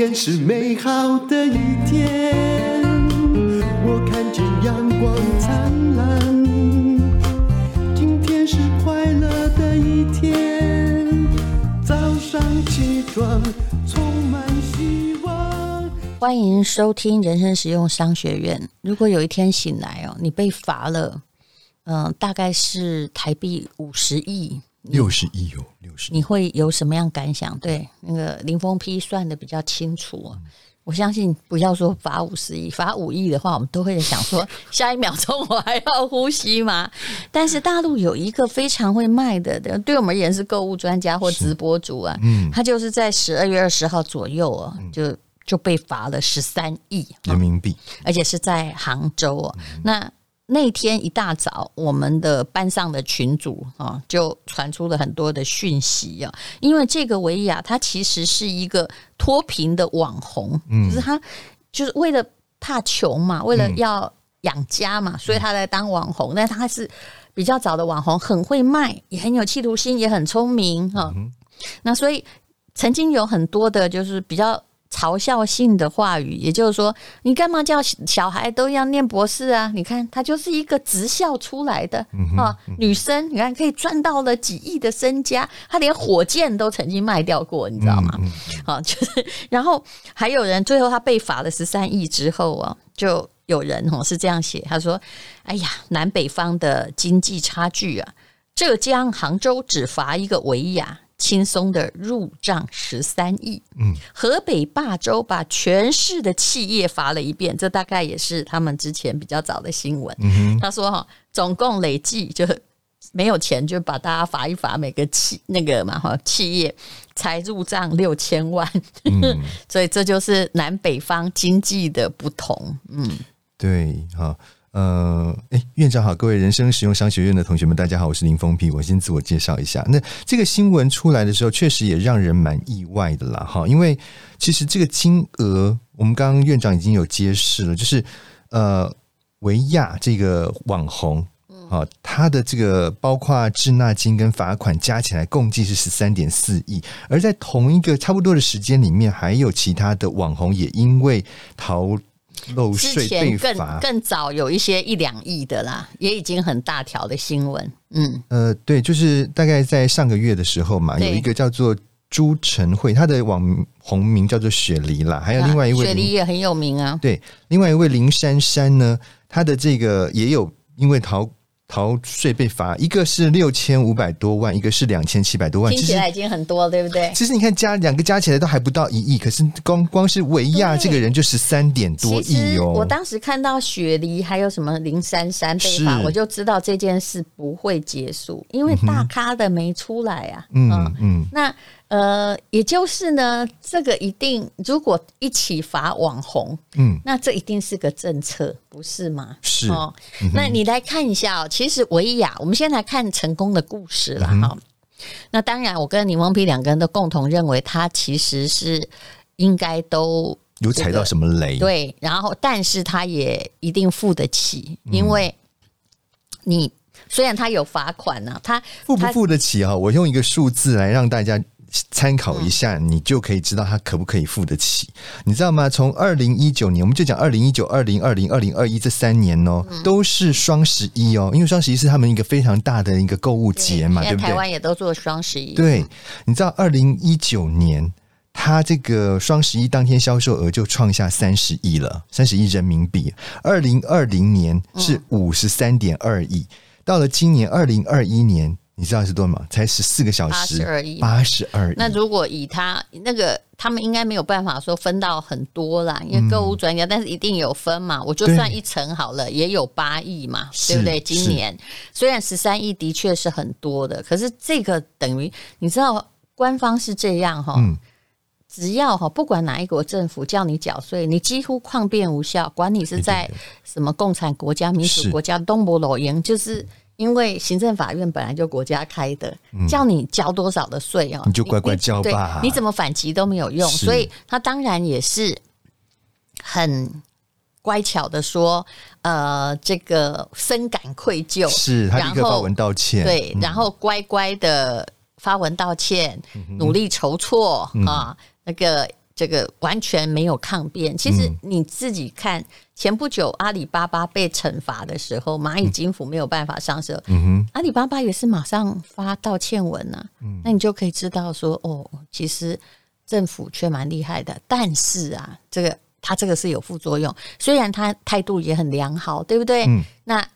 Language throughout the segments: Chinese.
天是美好的一天，我看见阳光灿烂。今天是快乐的一天，早上起床充满希望。欢迎收听人生实用商学院。如果有一天醒来哦，你被罚了，嗯、大概是台币五十亿。六十亿哦，六十亿，你会有什么样感想？对，那个林峰批算的比较清楚，嗯、我相信不要说罚五十亿，罚五亿的话，我们都会想说，下一秒钟我还要呼吸吗？但是大陆有一个非常会卖的，对我们而言是购物专家或直播主啊，嗯，他就是在十二月二十号左右哦，就就被罚了十三亿。人民币，而且是在杭州哦，嗯、那。那天一大早，我们的班上的群主啊，就传出了很多的讯息啊。因为这个维亚，他其实是一个脱贫的网红，嗯，就是他就是为了怕穷嘛，为了要养家嘛，所以他在当网红。但他是比较早的网红，很会卖，也很有企图心，也很聪明哈。那所以曾经有很多的，就是比较。嘲笑性的话语，也就是说，你干嘛叫小孩都要念博士啊？你看，他就是一个职校出来的、嗯、啊，女生，你看可以赚到了几亿的身家，她连火箭都曾经卖掉过，你知道吗？啊，就是，然后还有人最后他被罚了十三亿之后啊，就有人哦是这样写，他说：“哎呀，南北方的经济差距啊，浙江杭州只罚一个维亚。”轻松的入账十三亿，嗯，河北霸州把全市的企业罚了一遍，这大概也是他们之前比较早的新闻。嗯，他说哈，总共累计就没有钱，就把大家罚一罚，每个企那个嘛哈企业才入账六千万，嗯、所以这就是南北方经济的不同。嗯，对，好。呃，哎，院长好，各位人生实用商学院的同学们，大家好，我是林峰平。我先自我介绍一下。那这个新闻出来的时候，确实也让人蛮意外的啦，哈，因为其实这个金额，我们刚刚院长已经有揭示了，就是呃，维亚这个网红啊，他的这个包括滞纳金跟罚款加起来共计是十三点四亿，而在同一个差不多的时间里面，还有其他的网红也因为逃。漏税被罚，更早有一些一两亿的啦，也已经很大条的新闻。嗯，呃，对，就是大概在上个月的时候嘛，有一个叫做朱晨慧，她的网红名叫做雪梨啦，还有另外一位雪梨也很有名啊。对，另外一位林珊珊呢，她的这个也有因为逃。逃税被罚，一个是六千五百多万，一个是两千七百多万，听起来已经很多了，对不对？其实你看加两个加起来都还不到一亿，可是光光是维亚这个人就十三点多亿哦。我当时看到雪梨还有什么林珊珊被罚，我就知道这件事不会结束，因为大咖的没出来啊。嗯嗯，嗯那。呃，也就是呢，这个一定如果一起罚网红，嗯，那这一定是个政策，不是吗？是哦。嗯、那你来看一下哦，其实维亚，我们先来看成功的故事了哈。嗯、那当然，我跟柠檬皮两个人都共同认为，他其实是应该都、有踩到什么雷，对。然后，但是他也一定付得起，因为你虽然他有罚款呢、啊，他付不付得起啊？我用一个数字来让大家。参考一下，你就可以知道他可不可以付得起，你知道吗？从二零一九年，我们就讲二零一九、二零二零、二零二一这三年哦，都是双十一哦，因为双十一是他们一个非常大的一个购物节嘛，对不对？台湾也都做双十一。对，你知道二零一九年，他这个双十一当天销售额就创下三十亿了，三十亿人民币。二零二零年是五十三点二亿，到了今年二零二一年。你知道是多少吗？才十四个小时，八十二亿，八十二亿。那如果以他那个，他们应该没有办法说分到很多啦，因为购物专家，嗯、但是一定有分嘛。我就算一层好了，也有八亿嘛，对不对？今年虽然十三亿的确是很多的，可是这个等于你知道，官方是这样哈，嗯、只要哈不管哪一国政府叫你缴税，你几乎抗辩无效，管你是在什么共产国家、民主国家、东部老营，就是。因为行政法院本来就国家开的，叫你交多少的税哦，你就乖乖交吧。你怎么反击都没有用，所以他当然也是很乖巧的说，呃，这个深感愧疚，是他立刻发文道歉，对，然后乖乖的发文道歉，努力筹措啊，那个。这个完全没有抗辩。其实你自己看，前不久阿里巴巴被惩罚的时候，蚂蚁金服没有办法上市，阿里巴巴也是马上发道歉文呐、啊。嗯，那你就可以知道说，哦，其实政府却蛮厉害的。但是啊，这个他这个是有副作用，虽然他态度也很良好，对不对？嗯，那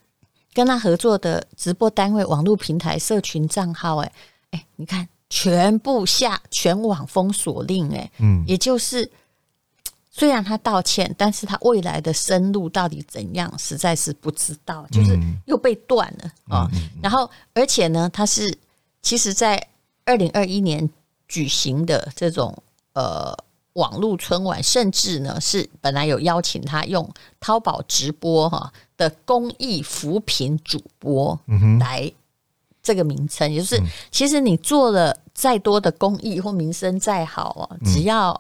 跟他合作的直播单位、网络平台、社群账号，哎哎，你看。全部下全网封锁令，哎，嗯，也就是 虽然他道歉，但是他未来的生路到底怎样，实在是不知道，就是又被断了啊。然后，而且呢，他是其实在二零二一年举行的这种呃网络春晚，甚至呢是本来有邀请他用淘宝直播哈的公益扶贫主播来。这个名称，也就是其实你做了再多的公益或名声再好哦，只要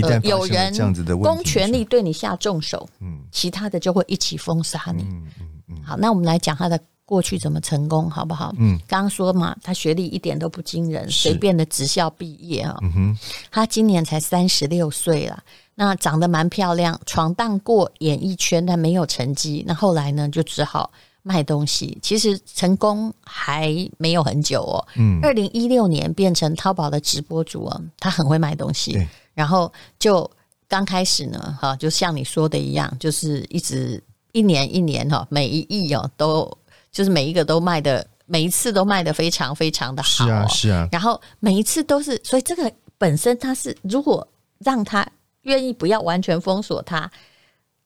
呃有人公权力对你下重手，嗯，其他的就会一起封杀你。嗯嗯，好，那我们来讲他的过去怎么成功，好不好？嗯，刚刚说嘛，他学历一点都不惊人，随便的职校毕业啊。嗯哼，他今年才三十六岁了，那长得蛮漂亮，闯荡过演艺圈，但没有成绩。那后来呢，就只好。卖东西其实成功还没有很久哦。嗯，二零一六年变成淘宝的直播主哦，他很会卖东西。然后就刚开始呢，哈，就像你说的一样，就是一直一年一年哈，每一亿哦，都就是每一个都卖的，每一次都卖的非常非常的好。是啊，是啊。然后每一次都是，所以这个本身他是，如果让他愿意不要完全封锁他，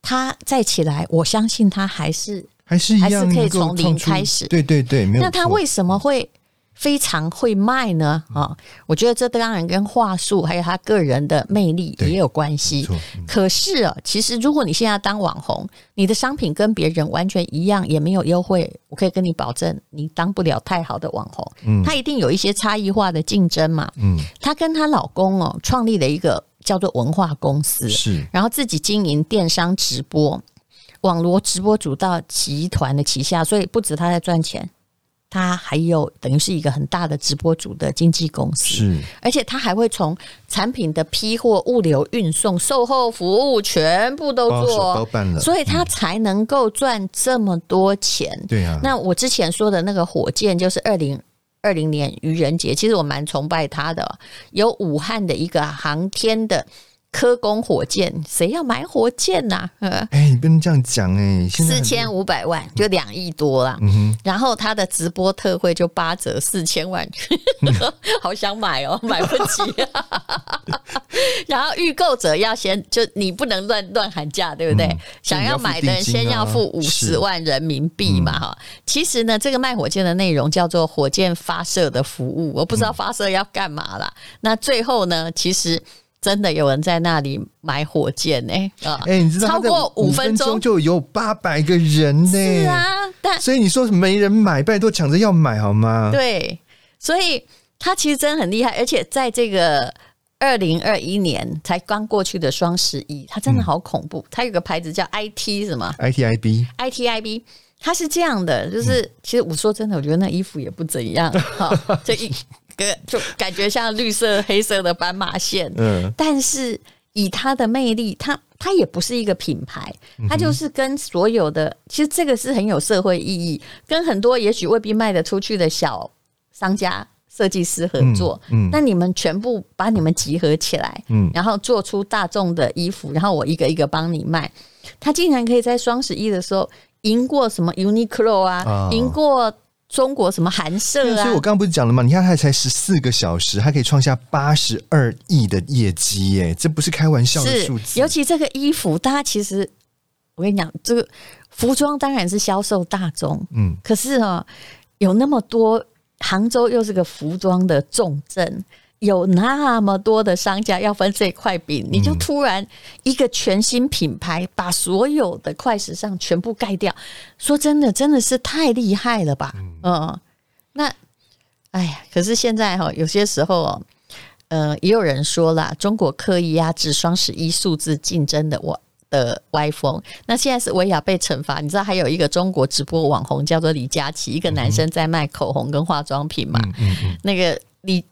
他再起来，我相信他还是。还是一样，可以从零开始。对对对，没有。那他为什么会非常会卖呢？啊、嗯，我觉得这当然跟话术还有他个人的魅力也有关系。嗯、可是啊，其实如果你现在当网红，你的商品跟别人完全一样，也没有优惠，我可以跟你保证，你当不了太好的网红。嗯，他一定有一些差异化的竞争嘛。嗯，她跟她老公哦，创立了一个叫做文化公司，是，然后自己经营电商直播。网络直播主到集团的旗下，所以不止他在赚钱，他还有等于是一个很大的直播主的经纪公司。是，而且他还会从产品的批货、物流、运送、售后服务全部都做，包办了，所以他才能够赚这么多钱。对啊，那我之前说的那个火箭，就是二零二零年愚人节，其实我蛮崇拜他的，有武汉的一个航天的。科工火箭，谁要买火箭呐、啊？哎、欸，你不能这样讲哎！四千五百万就两亿多啦，嗯、哼然后他的直播特惠就八折四千万，嗯、好想买哦，买不起。然后预购者要先就你不能乱乱喊价，对不对？嗯、想要买的人先要付五十万人民币嘛哈。嗯、其实呢，这个卖火箭的内容叫做火箭发射的服务，我不知道发射要干嘛啦。嗯、那最后呢，其实。真的有人在那里买火箭呢？啊，哎，你知道超过五分钟就有八百个人呢？是啊，但所以你说没人买，拜托抢着要买好吗？对，所以他其实真的很厉害，而且在这个二零二一年才刚过去的双十一，他真的好恐怖。他有个牌子叫 IT 什么？ITIB，ITIB，它是这样的，就是其实我说真的，我觉得那衣服也不怎样，哈，这一。就感觉像绿色、黑色的斑马线，嗯，但是以它的魅力，它它也不是一个品牌，它就是跟所有的，其实这个是很有社会意义，跟很多也许未必卖得出去的小商家、设计师合作，嗯，那你们全部把你们集合起来，嗯，然后做出大众的衣服，然后我一个一个帮你卖，他竟然可以在双十一的时候赢过什么 Uniqlo 啊，赢过。中国什么寒舍啊？所以我刚刚不是讲了吗？你看，它才十四个小时，它可以创下八十二亿的业绩耶！这不是开玩笑的数字。尤其这个衣服，大家其实我跟你讲，这个服装当然是销售大众，嗯，可是啊，有那么多，杭州又是个服装的重镇。有那么多的商家要分这块饼，你就突然一个全新品牌把所有的快时尚全部盖掉，说真的，真的是太厉害了吧？嗯，那哎呀，可是现在哈，有些时候哦，呃，也有人说了，中国刻意压制双十一数字竞争的我的歪风。那现在是薇娅被惩罚，你知道还有一个中国直播网红叫做李佳琦，一个男生在卖口红跟化妆品嘛？那个李。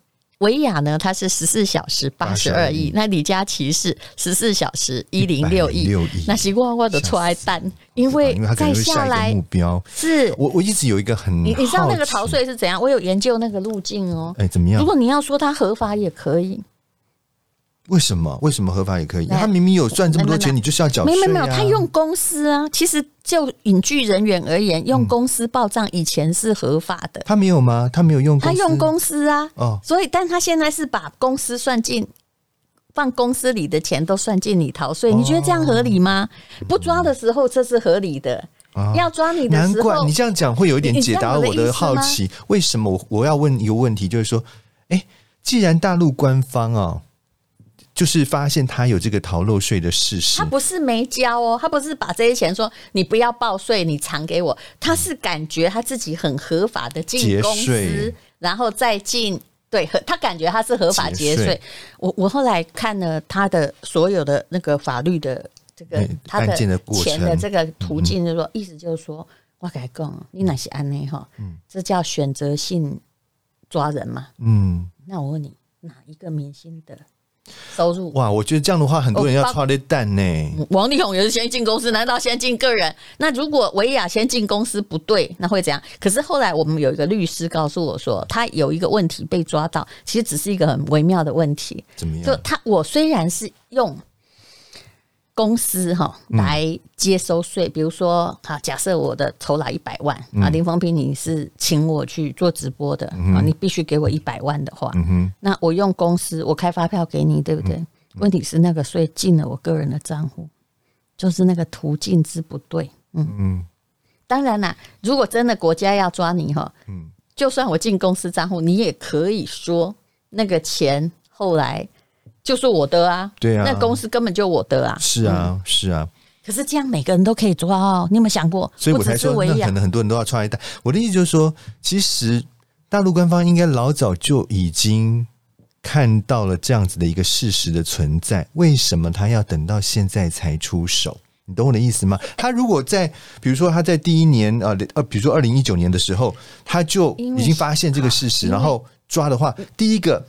维亚呢，它是十四小时八十二亿，那李佳琦是十四小时一零六亿，那习惯化的出来单，因为再下来目标。是。我我一直有一个很，你你知道那个逃税是怎样？我有研究那个路径哦，哎，怎么样？如果你要说它合法也可以，为什么？为什么合法也可以？他明明有赚这么多钱，你就是要缴税。没有没有，他用公司啊，其实。就隐居人员而言，用公司报账以前是合法的。嗯、他没有吗？他没有用公司，他用公司啊。哦，所以，但他现在是把公司算进，放公司里的钱都算进你逃税。哦、你觉得这样合理吗？不抓的时候这是合理的，哦、要抓你的时候，难怪你这样讲会有一点解答我的好奇。为什么我我要问一个问题，就是说，哎、欸，既然大陆官方啊。就是发现他有这个逃漏税的事实，他不是没交哦，他不是把这些钱说你不要报税，你偿给我，他是感觉他自己很合法的进公司，税然后再进，对，他感觉他是合法节税。我我后来看了他的所有的那个法律的这个他的钱的这个途径，就是说意思就是说，我跟你讲，你哪些安内哈，嗯，这叫选择性抓人嘛，嗯，那我问你，哪一个明星的？收入哇，我觉得这样的话，很多人要抓的蛋呢。王力宏也是先进公司，难道先进个人？那如果维亚先进公司不对，那会怎样？可是后来我们有一个律师告诉我说，他有一个问题被抓到，其实只是一个很微妙的问题。怎么样？就他，我虽然是用。公司哈来接收税，比如说哈，假设我的酬劳一百万啊，林峰平你是请我去做直播的啊，你必须给我一百万的话，那我用公司我开发票给你，对不对？问题是那个税进了我个人的账户，就是那个途径之不对，嗯。嗯。当然啦，如果真的国家要抓你哈，嗯，就算我进公司账户，你也可以说那个钱后来。就是我的啊，对啊，那公司根本就我的啊，是啊，是啊。可是这样每个人都可以抓哦，你有没有想过？所以我才说，那可能很多人都要抓一单。我的意思就是说，其实大陆官方应该老早就已经看到了这样子的一个事实的存在，为什么他要等到现在才出手？你懂我的意思吗？他如果在，比如说他在第一年呃呃，比如说二零一九年的时候，他就已经发现这个事实，然后抓的话，第一个。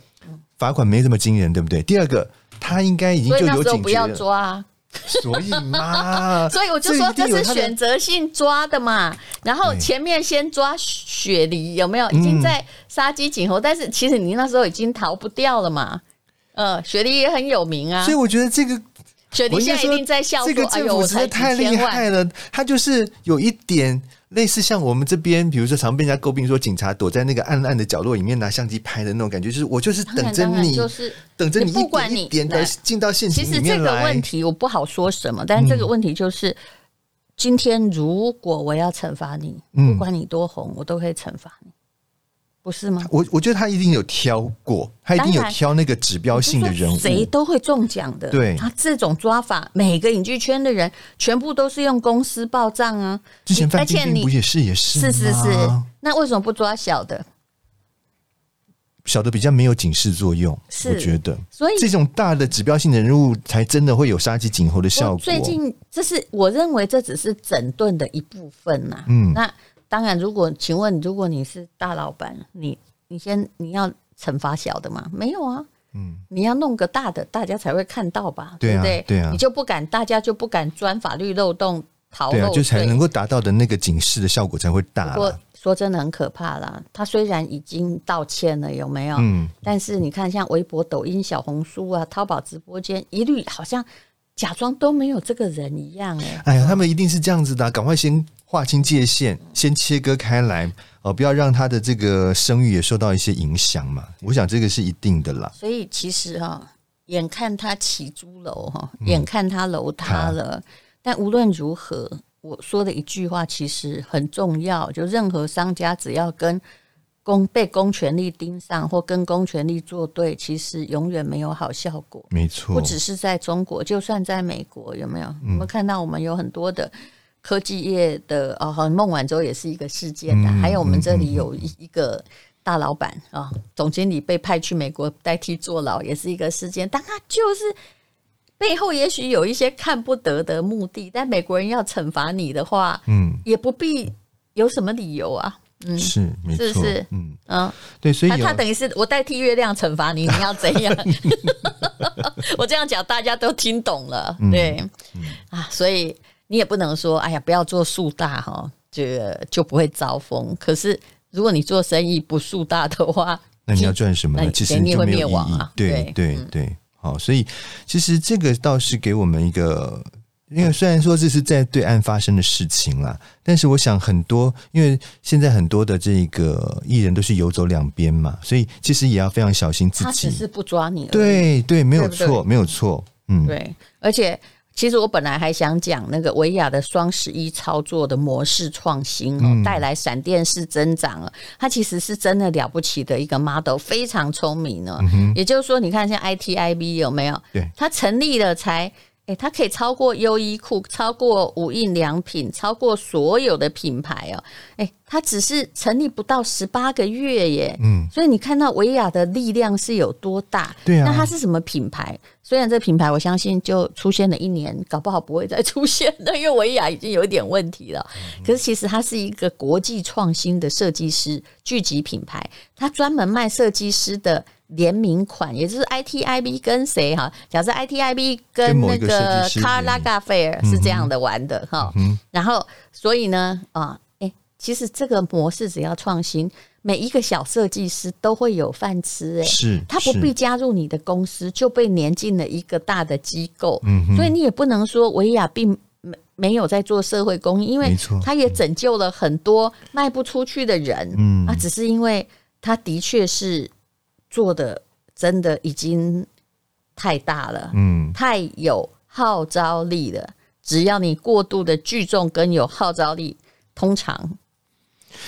罚款没这么惊人，对不对？第二个，他应该已经就有警觉了。不要抓啊，所以嘛，所以我就说这是选择性抓的嘛。然后前面先抓雪梨有没有？已经在杀鸡儆猴，但是其实你那时候已经逃不掉了嘛。呃，雪梨也很有名啊，所以我觉得这个雪梨现在一定在笑这个：“哎呦，实在太厉害了！”他就是有一点。类似像我们这边，比如说常被人家诟病说，警察躲在那个暗暗的角落里面拿相机拍的那种感觉，就是我就是等着你，就是等着你，不管你点的进到现场里面来。其实这个问题我不好说什么，但是这个问题就是，嗯、今天如果我要惩罚你，不管你多红，我都可以惩罚你。不是吗？我我觉得他一定有挑过，他一定有挑那个指标性的人物，谁都会中奖的。对，他这种抓法，每个影剧圈的人全部都是用公司报账啊。之前范冰冰不也是也是？是是是。那为什么不抓小的？小的比较没有警示作用，是我觉得。所以这种大的指标性的人物才真的会有杀鸡儆猴的效果。最近这是我认为这只是整顿的一部分呐、啊。嗯，那。当然，如果请问，如果你是大老板，你你先你要惩罚小的吗？没有啊，嗯，你要弄个大的，大家才会看到吧？对不对？对啊，你就不敢，大家就不敢钻法律漏洞逃漏，对啊，就才能够达到的那个警示的效果才会大。说说真的很可怕啦，他虽然已经道歉了，有没有？嗯，但是你看，像微博、抖音、小红书啊、淘宝直播间，一律好像假装都没有这个人一样，欸，哎，哎呀，他们一定是这样子的，赶快先。划清界限，先切割开来，呃，不要让他的这个声誉也受到一些影响嘛。我想这个是一定的啦。所以其实哈，眼看他起朱楼哈，眼看他楼塌了，嗯、但无论如何，我说的一句话其实很重要，就任何商家只要跟公被公权力盯上或跟公权力作对，其实永远没有好效果。没错，不只是在中国，就算在美国，有没有？我们看到我们有很多的。科技业的哦，好像孟晚舟也是一个事件的，嗯、还有我们这里有一一个大老板啊，嗯、总经理被派去美国代替坐牢，也是一个事件。但他就是背后也许有一些看不得的目的，但美国人要惩罚你的话，嗯，也不必有什么理由啊。嗯，是没错，是是？嗯。嗯，对，所以他等于是我代替月亮惩罚你，你要怎样？我这样讲大家都听懂了，对、嗯。啊，所以你也不能说，哎呀，不要做树大哈，这个就不会招风。可是如果你做生意不树大的话，那你要赚什么呢？其实你会灭亡啊。对对对嗯，好，所以其实这个倒是给我们一个。因为虽然说这是在对岸发生的事情啦，但是我想很多，因为现在很多的这个艺人都是游走两边嘛，所以其实也要非常小心自己。他只是不抓你而已。对对，没有错，没有错。嗯，对，而且其实我本来还想讲那个维亚的双十一操作的模式创新哦，带来闪电式增长了。它其实是真的了不起的一个 model，非常聪明呢。也就是说，你看像 ITIB 有没有？对，它成立了才。哎，它可以超过优衣库，超过无印良品，超过所有的品牌哦。哎，它只是成立不到十八个月耶，嗯，所以你看到维亚的力量是有多大？对啊。那它是什么品牌？虽然这品牌我相信就出现了一年，搞不好不会再出现了，因为维亚已经有一点问题了。可是其实它是一个国际创新的设计师聚集品牌，它专门卖设计师的。联名款，也就是 ITIB 跟谁哈？假设 ITIB 跟那个 Karl Lagerfeld 是这样的玩的哈。嗯、然后，所以呢，啊，哎，其实这个模式只要创新，每一个小设计师都会有饭吃哎。是，他不必加入你的公司，就被连进了一个大的机构。嗯，所以你也不能说维亚并没没有在做社会公益，因为他也拯救了很多卖不出去的人。嗯啊，只是因为他的确是。做的真的已经太大了，嗯，太有号召力了。只要你过度的聚众跟有号召力，通常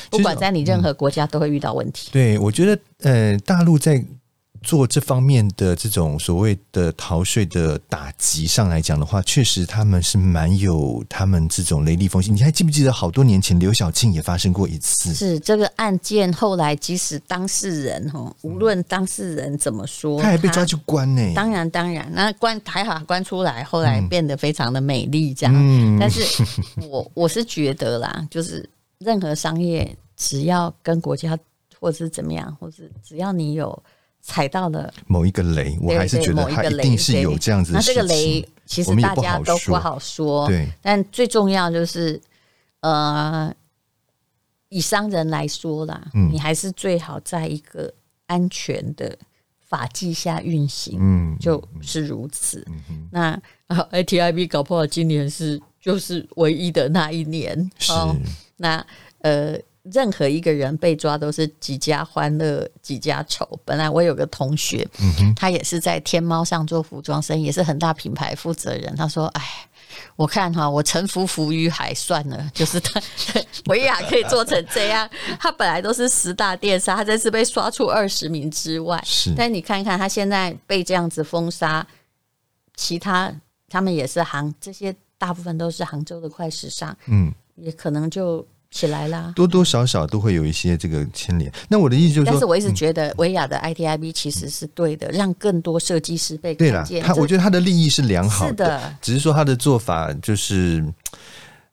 不管在你任何国家都会遇到问题。对，我觉得呃，大陆在。做这方面的这种所谓的逃税的打击上来讲的话，确实他们是蛮有他们这种雷厉风行。你还记不记得好多年前刘晓庆也发生过一次？是这个案件后来，即使当事人哈，无论当事人怎么说，他还被抓去关呢。当然当然，那关还好关出来，后来变得非常的美丽这样。嗯、但是我 我是觉得啦，就是任何商业只要跟国家或者是怎么样，或是只要你有。踩到了某一个雷，我还是觉得它一定是有这样子的事情。那这个雷其实大家都不好说，对。但最重要就是，呃，以商人来说啦，嗯，你还是最好在一个安全的法纪下运行，嗯，就是如此。嗯、那 ATIB 搞不好今年是就是唯一的那一年，是。那呃。任何一个人被抓都是几家欢乐几家愁。本来我有个同学，他也是在天猫上做服装生意，也是很大品牌负责人。他说：“哎，我看哈，我沉浮浮于海算了，就是他 维亚可以做成这样。他本来都是十大电商，他这次被刷出二十名之外。是，但你看看他现在被这样子封杀，其他他们也是杭，这些大部分都是杭州的快时尚，嗯，也可能就。”起来啦，多多少少都会有一些这个牵连。那我的意思就是说，但是我一直觉得维亚的 ITIB 其实是对的，让更多设计师被看见。他我觉得他的利益是良好的，是的，只是说他的做法就是，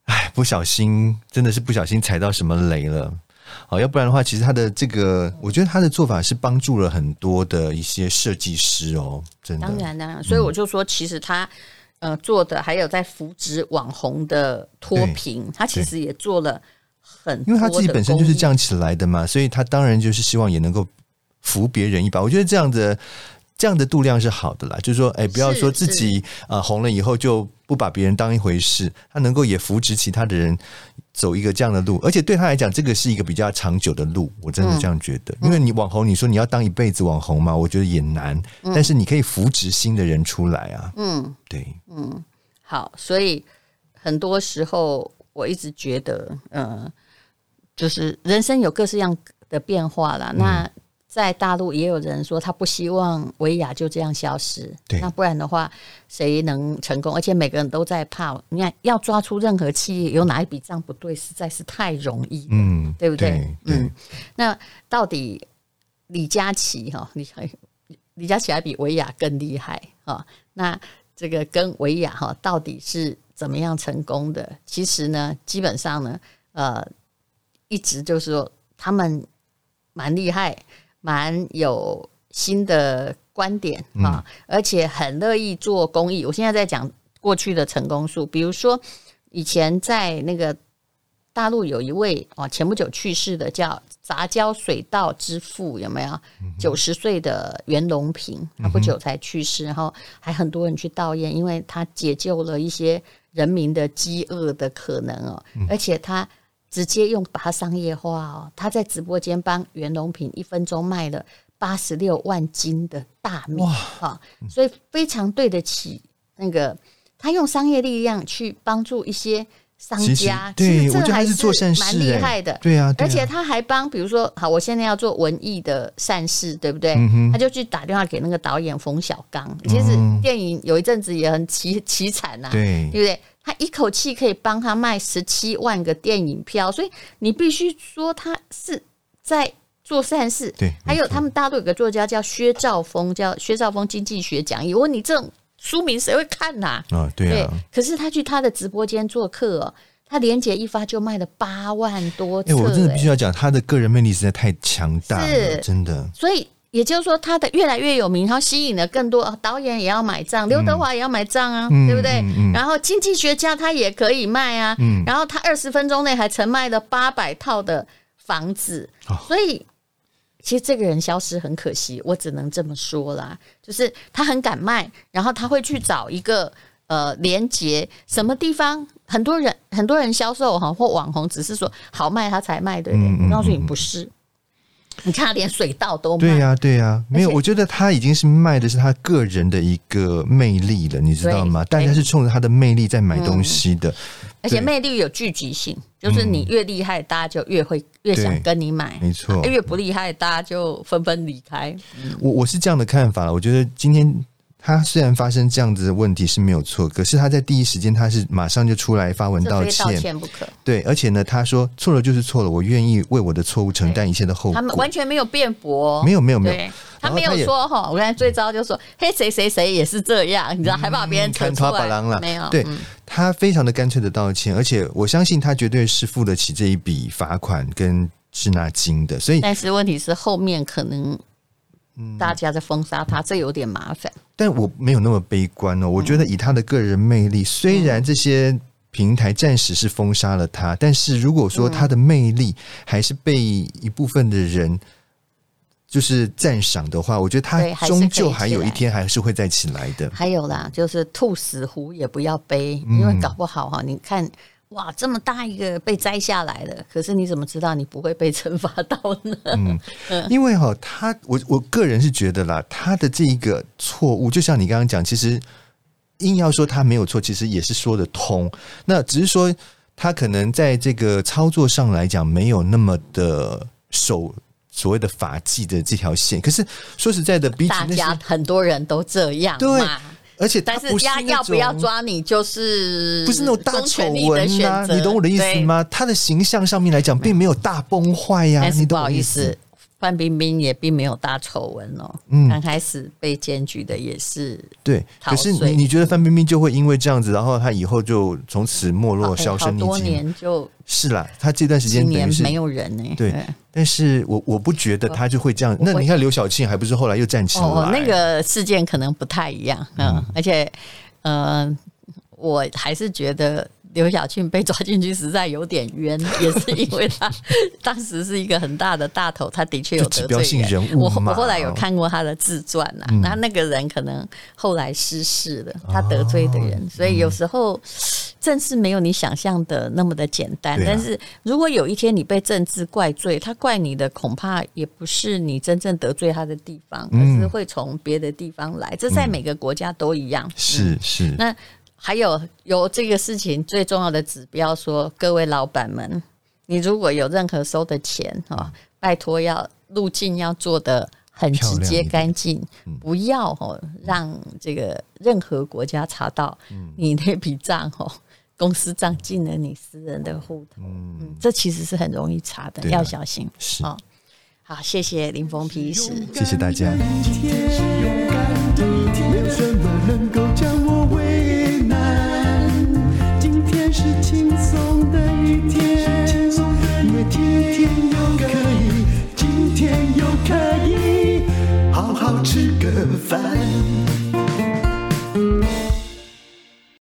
哎，不小心真的是不小心踩到什么雷了。好，要不然的话，其实他的这个，我觉得他的做法是帮助了很多的一些设计师哦，真的。当然呢，所以我就说，其实他呃做的还有在扶植网红的脱贫，他其实也做了。很，因为他自己本身就是这样起来的嘛，所以他当然就是希望也能够扶别人一把。我觉得这样的这样的度量是好的啦，就是说，哎，不要说自己啊红了以后就不把别人当一回事，他能够也扶植其他的人走一个这样的路，而且对他来讲，这个是一个比较长久的路。我真的这样觉得，嗯、因为你网红，你说你要当一辈子网红嘛，我觉得也难，嗯、但是你可以扶植新的人出来啊。嗯，对，嗯，好，所以很多时候。我一直觉得，嗯，就是人生有各式样的变化啦。那在大陆也有人说，他不希望维亚就这样消失。对，那不然的话，谁能成功？而且每个人都在怕。你看，要抓出任何企业有哪一笔账不对，实在是太容易了，嗯，对不对？对，嗯，那到底李佳琦哈，李李佳琦还比维亚更厉害哈？那这个跟维亚哈，到底是？怎么样成功的？其实呢，基本上呢，呃，一直就是说他们蛮厉害，蛮有新的观点啊，而且很乐意做公益。我现在在讲过去的成功数，比如说以前在那个大陆有一位哦，前不久去世的叫杂交水稻之父，有没有？九十岁的袁隆平，他不久才去世，然后还很多人去悼唁，因为他解救了一些人民的饥饿的可能哦，而且他。直接用把它商业化哦，他在直播间帮袁隆平一分钟卖了八十六万斤的大米哈，所以非常对得起那个他用商业力量去帮助一些商家，对，这还是做善事蛮厉害的，对啊，而且他还帮，比如说，好，我现在要做文艺的善事，对不对？他就去打电话给那个导演冯小刚，其实电影有一阵子也很凄凄惨呐，对，对不对？他一口气可以帮他卖十七万个电影票，所以你必须说他是在做善事。对，还有他们大陆有个作家叫薛兆丰，叫薛兆丰经济学讲义。我问你，这种书名谁会看呐？啊，对啊。可是他去他的直播间做客哦，他连结一发就卖了八万多册。哎，我真的必须要讲，他的个人魅力实在太强大了，真的。所以。也就是说，他的越来越有名，然后吸引了更多导演也要买账，刘德华也要买账啊，嗯、对不对？嗯嗯、然后经济学家他也可以卖啊，嗯、然后他二十分钟内还曾卖了八百套的房子，哦、所以其实这个人消失很可惜，我只能这么说啦，就是他很敢卖，然后他会去找一个呃连接，什么地方很多人很多人销售哈或网红只是说好卖他才卖，对不对？嗯嗯、我告诉你不是。你看，他连水稻都卖。对呀、啊，对呀、啊，没有。我觉得他已经是卖的是他个人的一个魅力了，你知道吗？大家是冲着他的魅力在买东西的，嗯、而且魅力有聚集性，就是你越厉害，大家就越会越想跟你买。没错，越不厉害，大家就纷纷离开。嗯、我我是这样的看法，我觉得今天。他虽然发生这样子的问题是没有错，可是他在第一时间他是马上就出来发文道歉，道歉不可。对，而且呢，他说错了就是错了，我愿意为我的错误承担一切的后果。他们完全没有辩驳，没有没有没有，他没有说哈。我刚才最糟就说，嘿，谁谁谁也是这样，你知道，还把别人扯出来了，没有？对，他非常的干脆的道歉，而且我相信他绝对是付得起这一笔罚款跟滞纳金的。所以，但是问题是后面可能。大家在封杀他，这有点麻烦。但我没有那么悲观哦。我觉得以他的个人魅力，虽然这些平台暂时是封杀了他，但是如果说他的魅力还是被一部分的人就是赞赏的话，我觉得他终究还有一天还是会再起来的。还有啦，就是兔死狐也不要悲，因为搞不好哈，你看。哇，这么大一个被摘下来了，可是你怎么知道你不会被惩罚到呢？嗯，因为哈，他我我个人是觉得啦，他的这一个错误，就像你刚刚讲，其实硬要说他没有错，其实也是说得通。那只是说他可能在这个操作上来讲，没有那么的守所谓的法纪的这条线。可是说实在的，比起大家很多人都这样，对。而且，但是要要不要抓你，就是不是那种大丑闻啊？你懂我的意思吗？他的形象上面来讲，并没有大崩坏呀。你不好意思。范冰冰也并没有大丑闻哦，嗯，刚开始被检举的也是对，可是你你觉得范冰冰就会因为这样子，然后她以后就从此没落、销声匿迹？多年就是啦，她这段时间等于是没有人呢。对，但是我我不觉得他就会这样。那你看刘晓庆还不是后来又站起来？哦，那个事件可能不太一样，嗯，而且嗯，我还是觉得。刘晓庆被抓进去实在有点冤，也是因为他 当时是一个很大的大头，他的确有得罪人。人物我我后来有看过他的自传呐，那、嗯、那个人可能后来失势了，他得罪的人，哦、所以有时候政治没有你想象的那么的简单。啊、但是如果有一天你被政治怪罪，他怪你的恐怕也不是你真正得罪他的地方，嗯、而是会从别的地方来。这在每个国家都一样。是是。那。还有有这个事情最重要的指标说，说各位老板们，你如果有任何收的钱哈，拜托要路径要做的很直接干净，不要哦让这个任何国家查到你那笔账哦，公司账进了你私人的户头，嗯，这其实是很容易查的，要小心。是好，谢谢林峰皮医师，谢谢大家。烦。